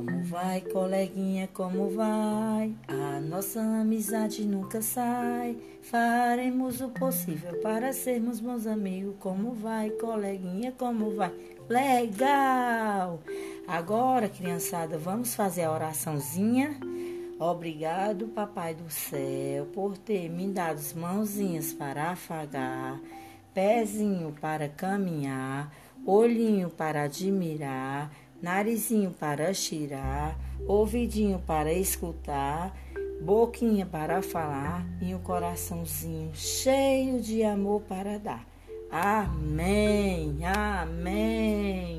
vai, coleguinha, como vai? A nossa amizade nunca sai. Faremos o possível para sermos bons amigos. Como vai, coleguinha, como vai? Legal! Agora, criançada, vamos fazer a oraçãozinha. Obrigado, Papai do Céu, por ter me dado as mãozinhas para afagar, pezinho para caminhar, olhinho para admirar narizinho para cheirar, ouvidinho para escutar, boquinha para falar e um coraçãozinho cheio de amor para dar. Amém, amém.